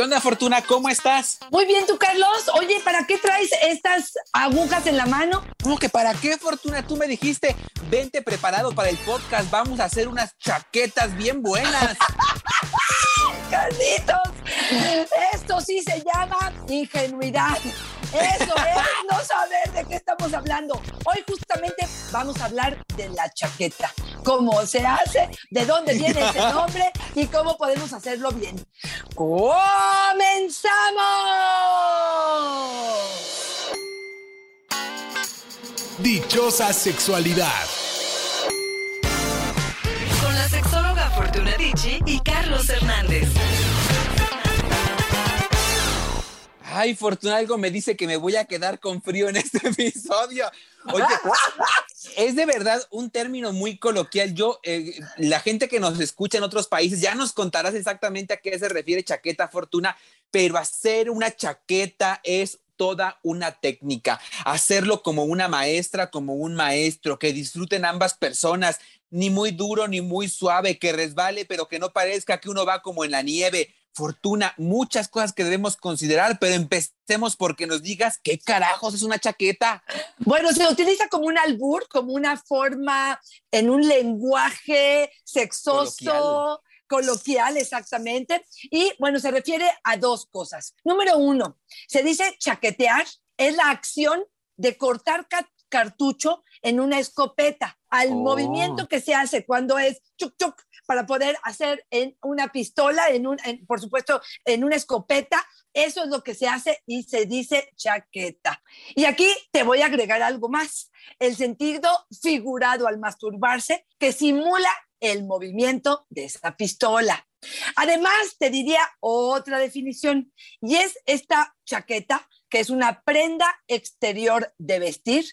¿Qué onda, Fortuna? ¿Cómo estás? Muy bien, tú, Carlos. Oye, ¿para qué traes estas agujas en la mano? ¿Cómo que para qué, Fortuna? Tú me dijiste, vente preparado para el podcast, vamos a hacer unas chaquetas bien buenas. Carlitos, esto sí se llama ingenuidad. Eso es no saber de qué estamos hablando. Hoy justamente vamos a hablar de la chaqueta. Cómo se hace, de dónde viene ese nombre y cómo podemos hacerlo bien. ¡Comenzamos! Dichosa sexualidad. Con la sexóloga Fortuna Dicci y Carlos Hernández. Ay, Fortuna, algo me dice que me voy a quedar con frío en este episodio. Oye, es de verdad un término muy coloquial. Yo, eh, la gente que nos escucha en otros países, ya nos contarás exactamente a qué se refiere chaqueta Fortuna, pero hacer una chaqueta es toda una técnica. Hacerlo como una maestra, como un maestro, que disfruten ambas personas, ni muy duro ni muy suave, que resbale, pero que no parezca que uno va como en la nieve fortuna, muchas cosas que debemos considerar, pero empecemos porque nos digas qué carajos es una chaqueta. Bueno, se utiliza como un albur, como una forma en un lenguaje sexoso. Coloquial. exactamente. Y bueno, se refiere a dos cosas. Número uno, se dice chaquetear, es la acción de cortar cartucho en una escopeta, al oh. movimiento que se hace cuando es chuc chuc para poder hacer en una pistola, en un, por supuesto, en una escopeta. Eso es lo que se hace y se dice chaqueta. Y aquí te voy a agregar algo más, el sentido figurado al masturbarse que simula el movimiento de esa pistola. Además, te diría otra definición y es esta chaqueta, que es una prenda exterior de vestir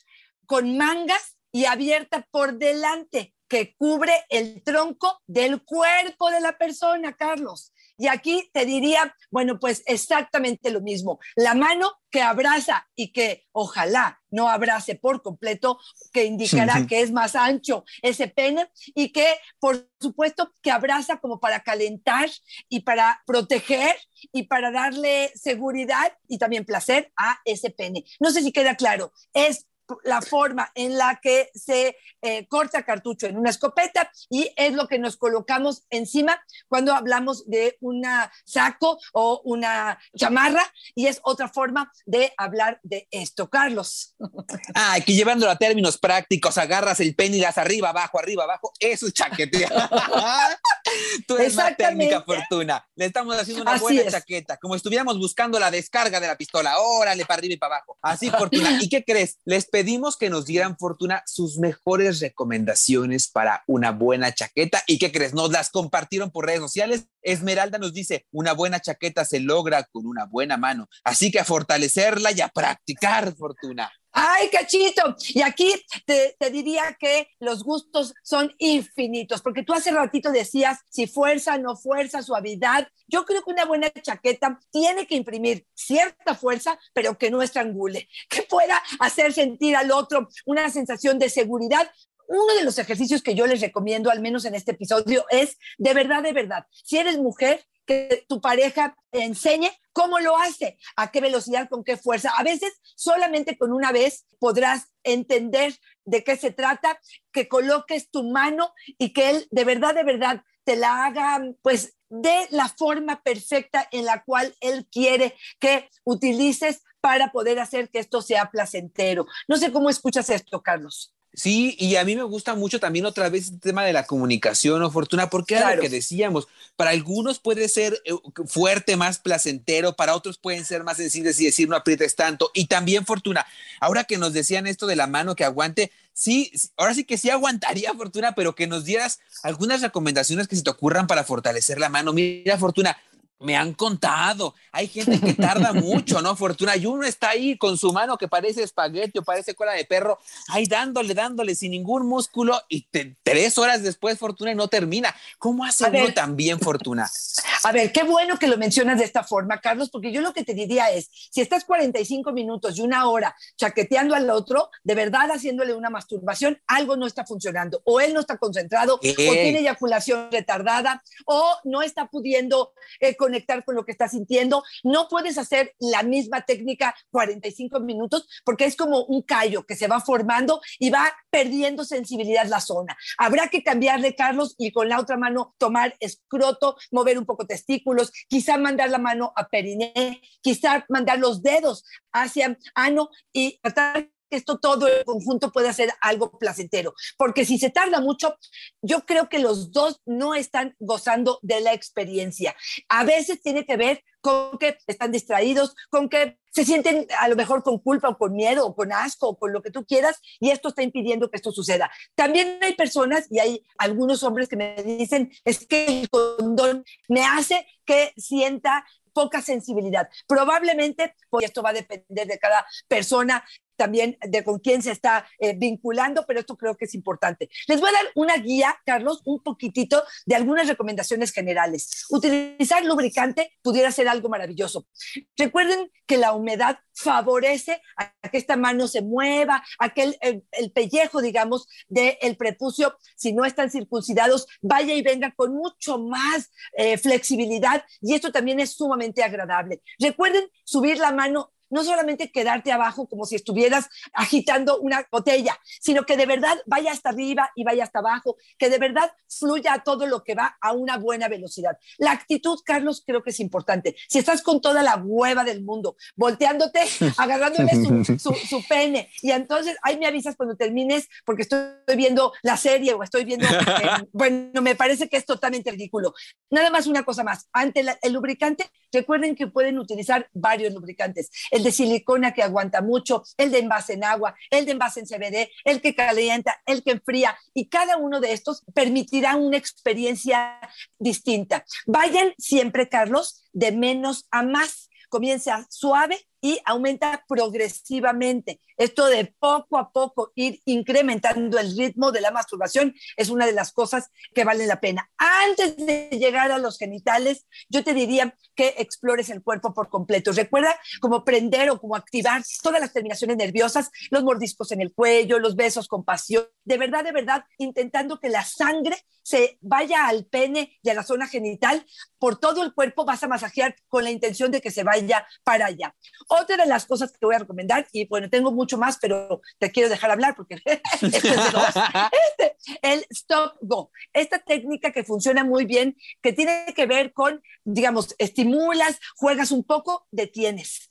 con mangas y abierta por delante que cubre el tronco del cuerpo de la persona, Carlos. Y aquí te diría, bueno, pues exactamente lo mismo. La mano que abraza y que ojalá no abrace por completo, que indicará que es más ancho ese pene y que, por supuesto, que abraza como para calentar y para proteger y para darle seguridad y también placer a ese pene. No sé si queda claro, es la forma en la que se eh, corta cartucho en una escopeta y es lo que nos colocamos encima cuando hablamos de un saco o una chamarra y es otra forma de hablar de esto, Carlos. Ah, aquí llevándolo a términos prácticos, agarras el pene y las arriba, abajo, arriba, abajo, eso es chaquetea. Tú eres una técnica, Fortuna. Le estamos haciendo una buena chaqueta, como estuviéramos buscando la descarga de la pistola. Órale, para arriba y para abajo. Así, Fortuna. ¿Y qué crees? Les pedimos que nos dieran, Fortuna, sus mejores recomendaciones para una buena chaqueta. ¿Y qué crees? Nos las compartieron por redes sociales. Esmeralda nos dice, una buena chaqueta se logra con una buena mano. Así que a fortalecerla y a practicar, Fortuna. Ay, cachito. Y aquí te, diría que los gustos son infinitos, porque tú hace ratito decías si fuerza, no fuerza, suavidad. Yo creo que una buena chaqueta tiene que imprimir cierta fuerza, pero que no estrangule, que pueda hacer sentir al otro una sensación de seguridad, uno de los ejercicios que yo les recomiendo, al menos en este episodio, es de verdad, de verdad, si eres mujer, que tu pareja enseñe cómo lo hace, a qué velocidad, con qué fuerza. A veces solamente con una vez podrás entender de qué se trata, que coloques tu mano y que él de verdad, de verdad te la haga, pues, de la forma perfecta en la cual él quiere que utilices para poder hacer que esto sea placentero. No sé cómo escuchas esto, Carlos. Sí, y a mí me gusta mucho también otra vez el tema de la comunicación o fortuna, porque era lo que decíamos, para algunos puede ser eh, fuerte, más placentero, para otros pueden ser más sensibles y decir no aprietes tanto. Y también fortuna, ahora que nos decían esto de la mano que aguante, sí, ahora sí que sí aguantaría fortuna, pero que nos dieras algunas recomendaciones que se te ocurran para fortalecer la mano. Mira, fortuna, me han contado, hay gente que tarda mucho, ¿no? Fortuna, y uno está ahí con su mano que parece espagueti o parece cola de perro, ahí dándole, dándole sin ningún músculo y tres horas después, Fortuna, y no termina. ¿Cómo hace uno también, Fortuna? A ver, qué bueno que lo mencionas de esta forma, Carlos, porque yo lo que te diría es, si estás 45 minutos y una hora chaqueteando al otro, de verdad haciéndole una masturbación, algo no está funcionando, o él no está concentrado, o tiene eyaculación retardada, o no está pudiendo... Eh, conectar con lo que estás sintiendo. No puedes hacer la misma técnica 45 minutos porque es como un callo que se va formando y va perdiendo sensibilidad la zona. Habrá que cambiarle, Carlos, y con la otra mano tomar escroto, mover un poco testículos, quizá mandar la mano a periné, quizá mandar los dedos hacia ano y tratar que esto todo en conjunto puede hacer algo placentero, porque si se tarda mucho, yo creo que los dos no están gozando de la experiencia. A veces tiene que ver con que están distraídos, con que se sienten a lo mejor con culpa o con miedo o con asco o con lo que tú quieras y esto está impidiendo que esto suceda. También hay personas y hay algunos hombres que me dicen es que el condón me hace que sienta poca sensibilidad. Probablemente, pues esto va a depender de cada persona, también de con quién se está eh, vinculando, pero esto creo que es importante. Les voy a dar una guía, Carlos, un poquitito de algunas recomendaciones generales. Utilizar lubricante pudiera ser algo maravilloso. Recuerden que la humedad favorece a que esta mano se mueva, a que el, pellejo, digamos, del prepucio, si no están circuncidados, vaya y venga con mucho más eh, flexibilidad y esto también es sumamente agradable. Recuerden subir la mano no solamente quedarte abajo como si estuvieras agitando una botella, sino que de verdad vaya hasta arriba y vaya hasta abajo, que de verdad fluya todo lo que va a una buena velocidad. La actitud, Carlos, creo que es importante. Si estás con toda la hueva del mundo, volteándote, agarrándole su, pene, y entonces ahí me avisas cuando termines, porque estoy viendo la serie o estoy viendo, eh, bueno, me parece que es totalmente ridículo. Nada más una cosa más, ante el lubricante, recuerden que pueden utilizar varios lubricantes el de silicona que aguanta mucho, el de envase en agua, el de envase en CBD, el que calienta, el que enfría, y cada uno de estos permitirá una experiencia distinta. Vayan siempre, Carlos, de menos a más. Comienza suave y aumenta progresivamente. Esto de poco a poco ir incrementando el ritmo de la masturbación es una de las cosas que vale la pena. Antes de llegar a los genitales, yo te diría que explores el cuerpo por completo. Recuerda cómo prender o cómo activar todas las terminaciones nerviosas, los mordiscos en el cuello, los besos con pasión. De verdad, de verdad, intentando que la sangre se vaya al pene y a la zona genital, por todo el cuerpo vas a masajear con la intención de que se vaya para allá. Otra de las cosas que voy a recomendar, y bueno, tengo mucho más, pero te quiero dejar hablar porque este es este, el stop go. Esta técnica que funciona muy bien, que tiene que ver con, digamos, estimulas, juegas un poco, detienes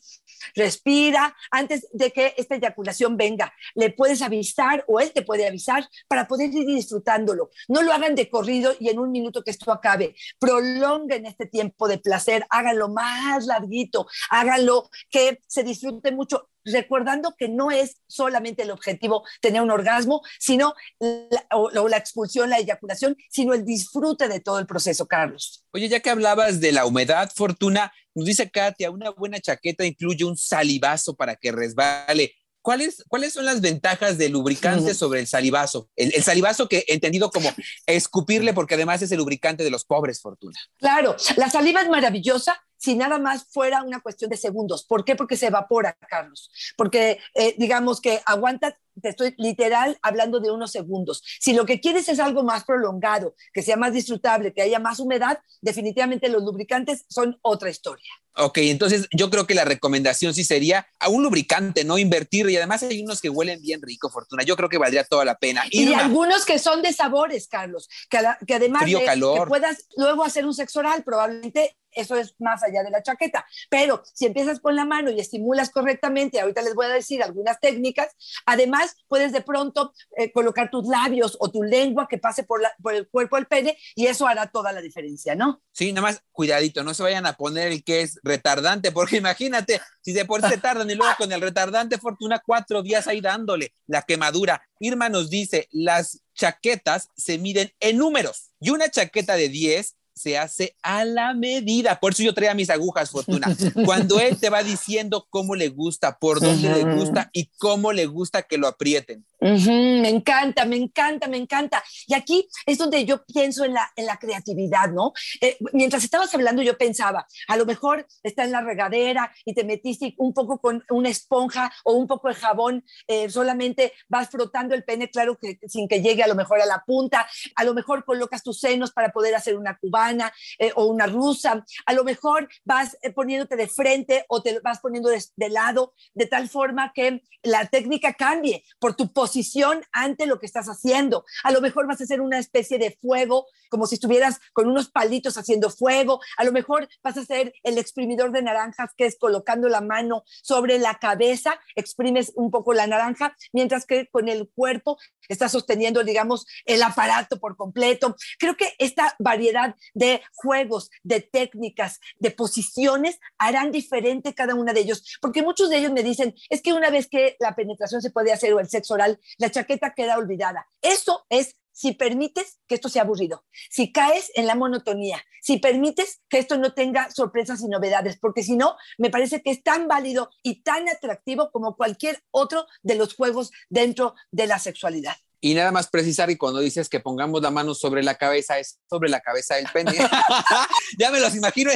respira antes de que esta eyaculación venga. Le puedes avisar o él te puede avisar para poder ir disfrutándolo. No lo hagan de corrido y en un minuto que esto acabe. Prolonguen este tiempo de placer, háganlo más larguito, háganlo que se disfrute mucho recordando que no es solamente el objetivo tener un orgasmo, sino la, o, la expulsión, la eyaculación, sino el disfrute de todo el proceso, Carlos. Oye, ya que hablabas de la humedad, Fortuna, nos dice Katia, una buena chaqueta incluye un salivazo para que resbale. ¿Cuáles, ¿Cuáles son las ventajas del lubricante sobre el salivazo? El, el, salivazo que entendido como escupirle, porque además es el lubricante de los pobres, Fortuna. Claro, la saliva es maravillosa si nada más fuera una cuestión de segundos. ¿Por qué? Porque se evapora, Carlos. Porque eh, digamos que aguanta, te estoy literal hablando de unos segundos. Si lo que quieres es algo más prolongado, que sea más disfrutable, que haya más humedad, definitivamente los lubricantes son otra historia. Ok, entonces yo creo que la recomendación sí sería a un lubricante, no invertir. Y además hay unos que huelen bien rico, Fortuna. Yo creo que valdría toda la pena. Y, algunos que son de sabores, Carlos, que, que además de que puedas luego hacer un sexo oral, probablemente eso es más allá de la chaqueta. Pero si empiezas con la mano y estimulas correctamente, ahorita les voy a decir algunas técnicas, además puedes de pronto eh, colocar tus labios o tu lengua que pase por, el cuerpo del pene y eso hará toda la diferencia, ¿no? Sí, nada más cuidadito, no se vayan a poner el que es retardante, porque imagínate, si de por se tardan y luego con el retardante fortuna cuatro días ahí dándole la quemadura. Irma nos dice, las chaquetas se miden en números y una chaqueta de 10 se hace a la medida. Por eso yo traía mis agujas, Fortuna. Cuando él te va diciendo cómo le gusta, por dónde le gusta y cómo le gusta que lo aprieten. Me encanta, me encanta, me encanta. Y aquí es donde yo pienso en la, en la creatividad, ¿no? Eh, mientras estabas hablando, yo pensaba, a lo mejor está en la regadera y te metiste un poco con una esponja o un poco de jabón, eh, solamente vas frotando el pene, claro que sin que llegue a lo mejor a la punta, a lo mejor colocas tus senos para poder hacer una cubana eh, o una rusa, a lo mejor vas poniéndote de frente o te vas poniendo de, lado, de tal forma que la técnica cambie por tu posición posición ante lo que estás haciendo. A lo mejor vas a hacer una especie de fuego, como si estuvieras con unos palitos haciendo fuego. A lo mejor vas a hacer el exprimidor de naranjas, que es colocando la mano sobre la cabeza, exprimes un poco la naranja, mientras que con el cuerpo estás sosteniendo, digamos, el aparato por completo. Creo que esta variedad de juegos, de técnicas, de posiciones harán diferente cada una de ellos, porque muchos de ellos me dicen, es que una vez que la penetración se puede hacer o el sexo oral, la chaqueta queda olvidada. Eso es si permites que esto sea aburrido, si caes en la monotonía, si permites que esto no tenga sorpresas y novedades, porque si no, me parece que es tan válido y tan atractivo como cualquier otro de los juegos dentro de la sexualidad. Y nada más precisar, y cuando dices que pongamos la mano sobre la cabeza, es sobre la cabeza del pene. ya me los imagino,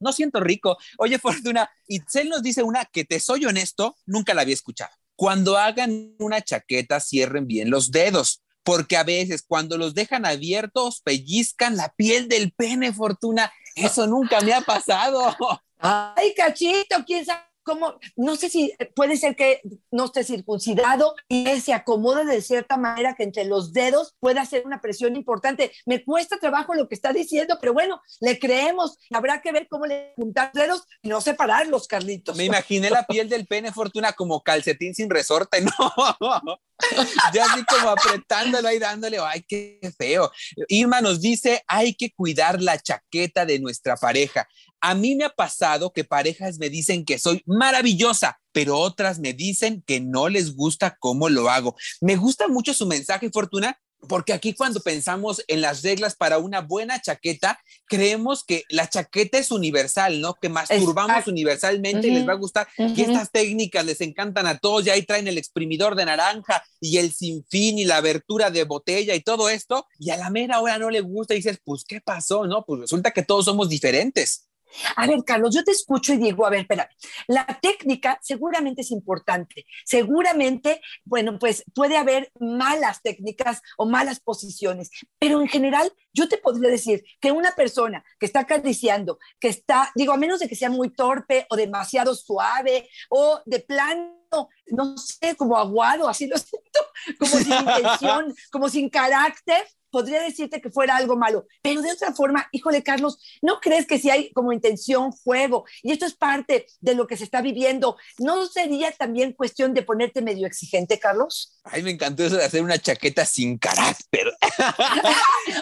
no siento rico. Oye, Fortuna, Itzel nos dice una que te soy honesto, nunca la había escuchado. Cuando hagan una chaqueta, cierren bien los dedos, porque a veces cuando los dejan abiertos, pellizcan la piel del pene, Fortuna. Eso nunca me ha pasado. Ay, cachito, quién sabe como, no sé si puede ser que no esté circuncidado y se acomoda de cierta manera que entre los dedos pueda hacer una presión importante. Me cuesta trabajo lo que está diciendo, pero bueno, le creemos. Habrá que ver cómo le juntar dedos y no separarlos, Carlitos. Me imaginé la piel del pene Fortuna como calcetín sin resorte, no. ya así como apretándolo y dándole, ay, qué feo. Irma nos dice, hay que cuidar la chaqueta de nuestra pareja. A mí me ha pasado que parejas me dicen que soy maravillosa, pero otras me dicen que no les gusta cómo lo hago. Me gusta mucho su mensaje, Fortuna, porque aquí cuando pensamos en las reglas para una buena chaqueta, creemos que la chaqueta es universal, ¿no? Que masturbamos universalmente y les va a gustar. Y estas técnicas les encantan a todos. Y ahí traen el exprimidor de naranja y el sinfín y la abertura de botella y todo esto. Y a la mera hora no le gusta y dices, pues, ¿qué pasó? No, pues resulta que todos somos diferentes. A ver, Carlos, yo te escucho y digo, a ver, espera, la técnica seguramente es importante. Seguramente, bueno, pues puede haber malas técnicas o malas posiciones, pero en general yo te podría decir que una persona que está acariciando, que está, digo, a menos de que sea muy torpe o demasiado suave o de plano no sé, como aguado, así lo siento, como sin intención, como sin carácter, podría decirte que fuera algo malo, pero de otra forma, híjole, Carlos, ¿no crees que si hay como intención, juego, y esto es parte de lo que se está viviendo, ¿no sería también cuestión de ponerte medio exigente, Carlos? Ay, me encantó eso de hacer una chaqueta sin carácter.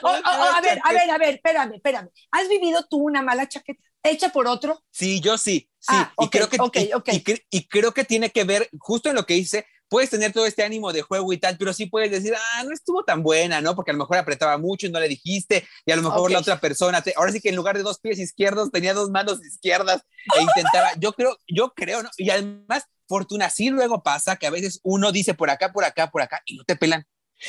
a ver, a ver, a ver, espérame, espérame. ¿Has vivido tú una mala chaqueta hecha por otro? Sí, yo sí, sí. Ah, y, creo que, y creo que tiene que ver justo en lo que hice puedes tener todo este ánimo de juego y tal, pero sí puedes decir, ah, no estuvo tan buena, ¿no? Porque a lo mejor apretaba mucho y no le dijiste, y a lo mejor la otra persona, ahora sí que en lugar de dos pies izquierdos tenía dos manos izquierdas e intentaba, yo creo, yo creo, ¿no? Y además, Fortuna, sí luego pasa que a veces uno dice por acá, por acá, por acá, y no te pelan.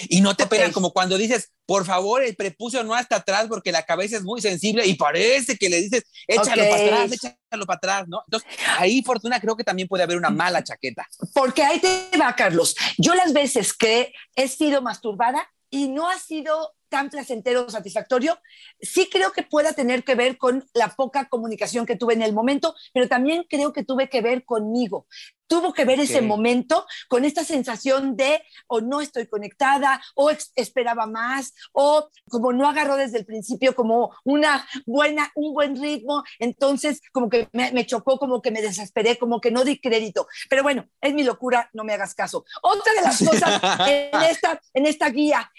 Y no te pegan como cuando dices, por favor, el prepucio no hasta atrás porque la cabeza es muy sensible y parece que le dices, échalo para atrás, échalo para atrás, ¿no? Entonces, ahí, Fortuna, creo que también puede haber una mala chaqueta. Porque ahí te va, Carlos. Yo las veces que he sido masturbada y no ha sido tan placentero o satisfactorio, sí creo que pueda tener que ver con la poca comunicación que tuve en el momento, pero también creo que tuve que ver conmigo tuvo que ver ese momento con esta sensación de o no estoy conectada o esperaba más o como no agarró desde el principio como una buena, un buen ritmo, entonces como que me, chocó, como que me desesperé, como que no di crédito. Pero bueno, es mi locura, no me hagas caso. Otra de las cosas en esta, en esta guía,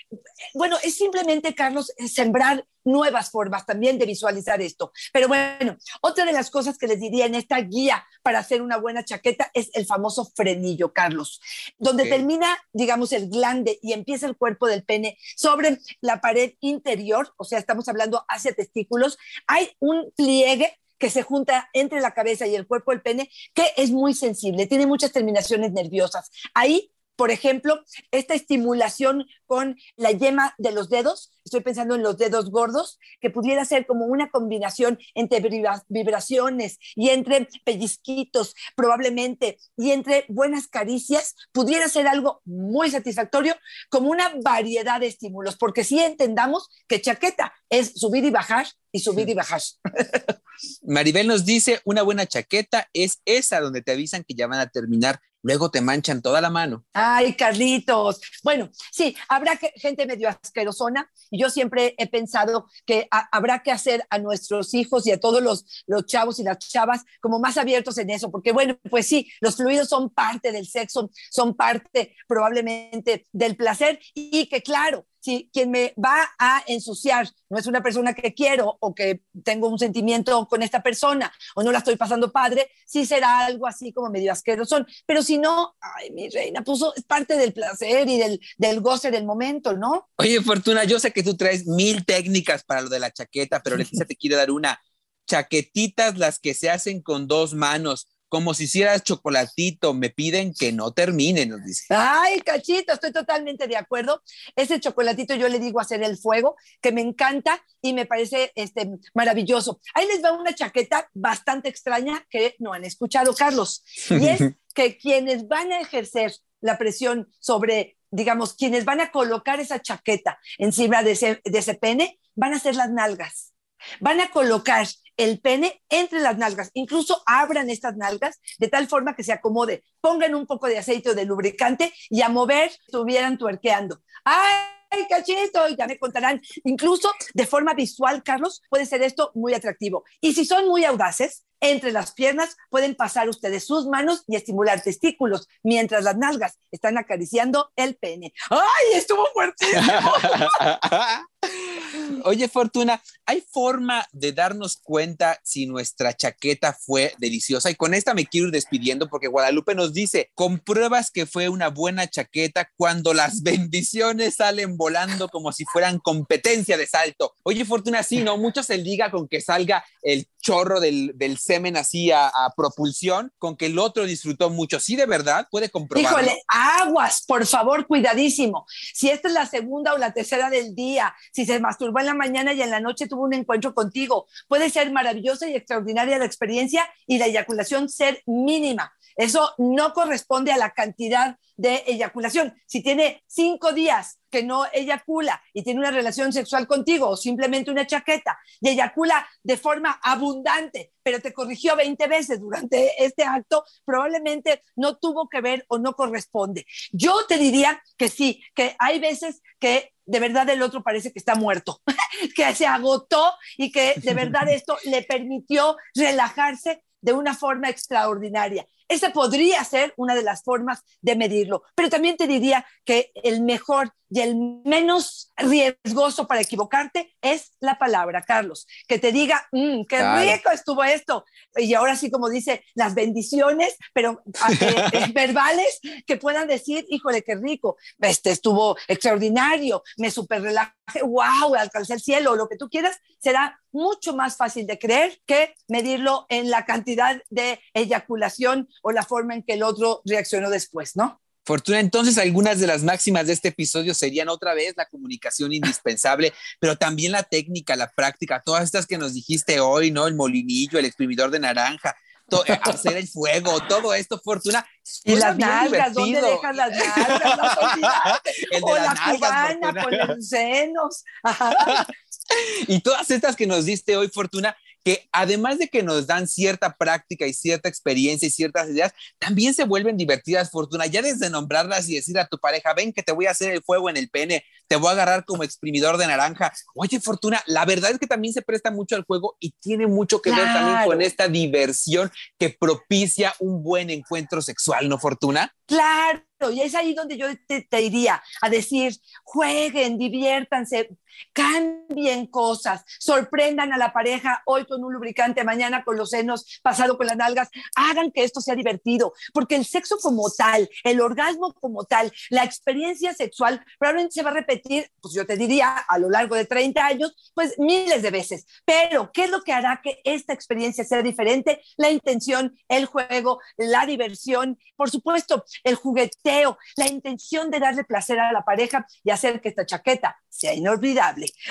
bueno, es simplemente, Carlos, sembrar nuevas formas también de visualizar esto. Pero bueno, otra de las cosas que les diría en esta guía para hacer una buena chaqueta es el famoso frenillo, Carlos, donde termina, digamos, el glande y empieza el cuerpo del pene sobre la pared interior, o sea, estamos hablando hacia testículos, hay un pliegue que se junta entre la cabeza y el cuerpo del pene, que es muy sensible, tiene muchas terminaciones nerviosas. Ahí por ejemplo, esta estimulación con la yema de los dedos, estoy pensando en los dedos gordos, que pudiera ser como una combinación entre vibraciones y entre pellizquitos, probablemente, y entre buenas caricias, pudiera ser algo muy satisfactorio, como una variedad de estímulos, porque si entendamos que chaqueta es subir y bajar y subir y bajar. Maribel nos dice, una buena chaqueta es esa donde te avisan que ya van a terminar luego te manchan toda la mano. Ay, Carlitos. Bueno, sí, habrá gente medio asquerosona y yo siempre he pensado que habrá que hacer a nuestros hijos y a todos los, los chavos y las chavas como más abiertos en eso, porque bueno, pues sí, los fluidos son parte del sexo, son parte probablemente del placer y que claro, si quien me va a ensuciar no es una persona que quiero o que tengo un sentimiento con esta persona o no la estoy pasando padre, sí será algo así como medio asqueroso. Pero si no, ay, mi reina, puso, es parte del placer y del, del goce del momento, ¿no? Oye, Fortuna, yo sé que tú traes mil técnicas para lo de la chaqueta, pero Leticia te quiere dar una. Chaquetitas las que se hacen con dos manos como si hicieras chocolatito, me piden que no termine, nos dice. Ay, cachito, estoy totalmente de acuerdo. Ese chocolatito yo le digo hacer el fuego, que me encanta y me parece este, maravilloso. Ahí les va una chaqueta bastante extraña que no han escuchado, Carlos. Y es que quienes van a ejercer la presión sobre, digamos, quienes van a colocar esa chaqueta encima de ese, de ese pene, van a ser las nalgas. Van a colocar el pene entre las nalgas, incluso abran estas nalgas de tal forma que se acomode, pongan un poco de aceite o de lubricante y a mover estuvieran tuerqueando. ¡Ay! cachito, ya me contarán. Incluso de forma visual, Carlos, puede ser esto muy atractivo. Y si son muy audaces, entre las piernas pueden pasar ustedes sus manos y estimular testículos, mientras las nalgas están acariciando el pene. ¡Ay, estuvo fuertísimo! Oye, Fortuna, ¿hay forma de darnos cuenta si nuestra chaqueta fue deliciosa? Y con esta me quiero ir despidiendo porque Guadalupe nos dice, compruebas que fue una buena chaqueta cuando las bendiciones salen volando como si fueran competencia de salto. Oye, Fortuna, sí, ¿no? Mucho se liga con que salga el chorro del, semen así a, propulsión, con que el otro disfrutó mucho. Sí, de verdad, puede comprobarlo. Híjole, aguas, por favor, cuidadísimo. Si esta es la segunda o la tercera del día, si se masturbó en la mañana y en la noche tuvo un encuentro contigo, puede ser maravillosa y extraordinaria la experiencia y la eyaculación ser mínima. Eso no corresponde a la cantidad de eyaculación. Si tiene cinco días que no eyacula y tiene una relación sexual contigo o simplemente una chaqueta y eyacula de forma abundante, pero te corrigió 20 veces durante este acto, probablemente no tuvo que ver o no corresponde. Yo te diría que sí, que hay veces que de verdad el otro parece que está muerto, que se agotó y que de verdad esto le permitió relajarse de una forma extraordinaria. Esa podría ser una de las formas de medirlo, pero también te diría que el mejor y el menos riesgoso para equivocarte es la palabra, Carlos. Que te diga, mm, qué rico estuvo esto. Y ahora sí, como dice, las bendiciones, pero eh, verbales que puedan decir, híjole, qué rico. Este estuvo extraordinario, me super relajé, wow, alcancé el cielo, lo que tú quieras, será mucho más fácil de creer que medirlo en la cantidad de eyaculación o la forma en que el otro reaccionó después, ¿no? Fortuna, entonces algunas de las máximas de este episodio serían otra vez la comunicación indispensable, pero también la técnica, la práctica, todas estas que nos dijiste hoy, ¿no? El molinillo, el exprimidor de naranja, hacer el fuego, todo esto, Fortuna. Y las nalgas, ¿dónde dejas las nalgas? el de o la cubana con los senos. y todas estas que nos diste hoy, Fortuna, que además de que nos dan cierta práctica y cierta experiencia y ciertas ideas, también se vuelven divertidas, Fortuna. Ya desde nombrarlas y decir a tu pareja, ven que te voy a hacer el fuego en el pene, te voy a agarrar como exprimidor de naranja. Oye, Fortuna, la verdad es que también se presta mucho al juego y tiene mucho que ver también con esta diversión que propicia un buen encuentro sexual, ¿no, Fortuna? Claro, y es ahí donde yo te, te, iría a decir, jueguen, diviértanse, cambien cosas, sorprendan a la pareja hoy con un lubricante, mañana con los senos, pasado con las nalgas, hagan que esto sea divertido, porque el sexo como tal, el orgasmo como tal, la experiencia sexual probablemente se va a repetir, pues yo te diría, a lo largo de 30 años, pues miles de veces. Pero, ¿qué es lo que hará que esta experiencia sea diferente? La intención, el juego, la diversión, por supuesto, el jugueteo, la intención de darle placer a la pareja y hacer que esta chaqueta sea inolvidable.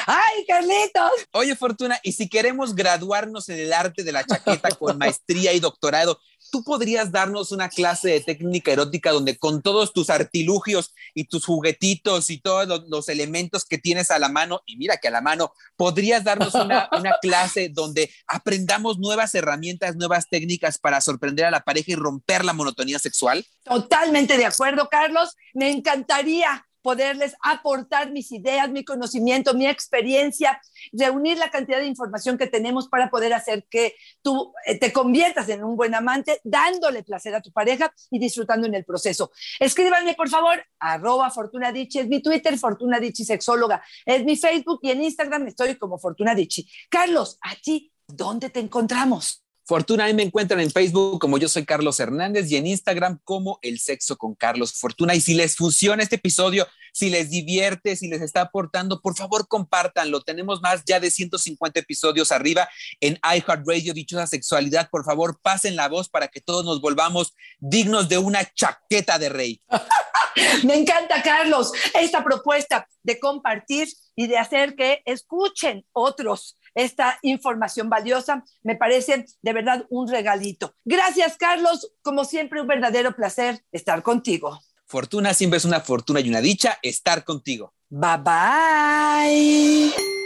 ¡Ay, Carlitos! Oye, Fortuna, y si queremos graduarnos en el arte de la chaqueta con maestría y doctorado, ¿tú podrías darnos una clase de técnica erótica donde con todos tus artilugios y tus juguetitos y todos los, elementos que tienes a la mano, y mira que a la mano, podrías darnos una, una clase donde aprendamos nuevas herramientas, nuevas técnicas para sorprender a la pareja y romper la monotonía sexual? Totalmente de acuerdo, Carlos. Me encantaría poderles aportar mis ideas, mi conocimiento, mi experiencia, reunir la cantidad de información que tenemos para poder hacer que tú eh, te conviertas en un buen amante, dándole placer a tu pareja y disfrutando en el proceso. Escríbanme, por favor, arroba Fortuna es mi Twitter, Fortuna Sexóloga, es mi Facebook y en Instagram estoy como Fortuna Carlos, ¿a ti dónde te encontramos? Fortuna, ahí me encuentran en Facebook como yo soy Carlos Hernández y en Instagram como El Sexo con Carlos Fortuna. Y si les funciona este episodio, si les divierte, si les está aportando, por favor compártanlo. Tenemos más ya de 150 episodios arriba en iHeartRadio, Dichosa Sexualidad. Por favor, pasen la voz para que todos nos volvamos dignos de una chaqueta de rey. Me encanta, Carlos, esta propuesta de compartir y de hacer que escuchen otros esta información valiosa. Me parece de verdad un regalito. Gracias, Carlos. Como siempre, un verdadero placer estar contigo. Fortuna siempre es una fortuna y una dicha estar contigo. Bye bye.